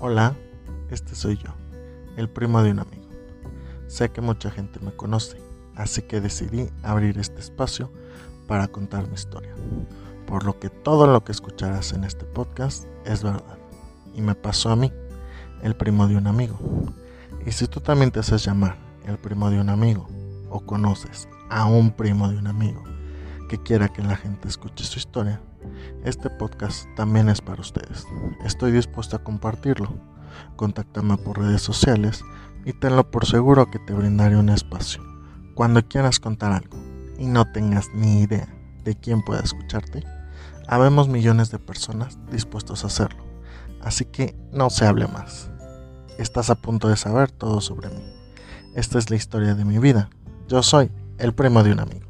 Hola, este soy yo, el primo de un amigo. Sé que mucha gente me conoce, así que decidí abrir este espacio para contar mi historia. Por lo que todo lo que escucharás en este podcast es verdad. Y me pasó a mí, el primo de un amigo. Y si tú también te haces llamar el primo de un amigo, o conoces a un primo de un amigo que quiera que la gente escuche su historia, este podcast también es para ustedes. Estoy dispuesto a compartirlo. Contáctame por redes sociales y tenlo por seguro que te brindaré un espacio. Cuando quieras contar algo y no tengas ni idea de quién pueda escucharte, habemos millones de personas dispuestos a hacerlo. Así que no se hable más. Estás a punto de saber todo sobre mí. Esta es la historia de mi vida. Yo soy el primo de un amigo.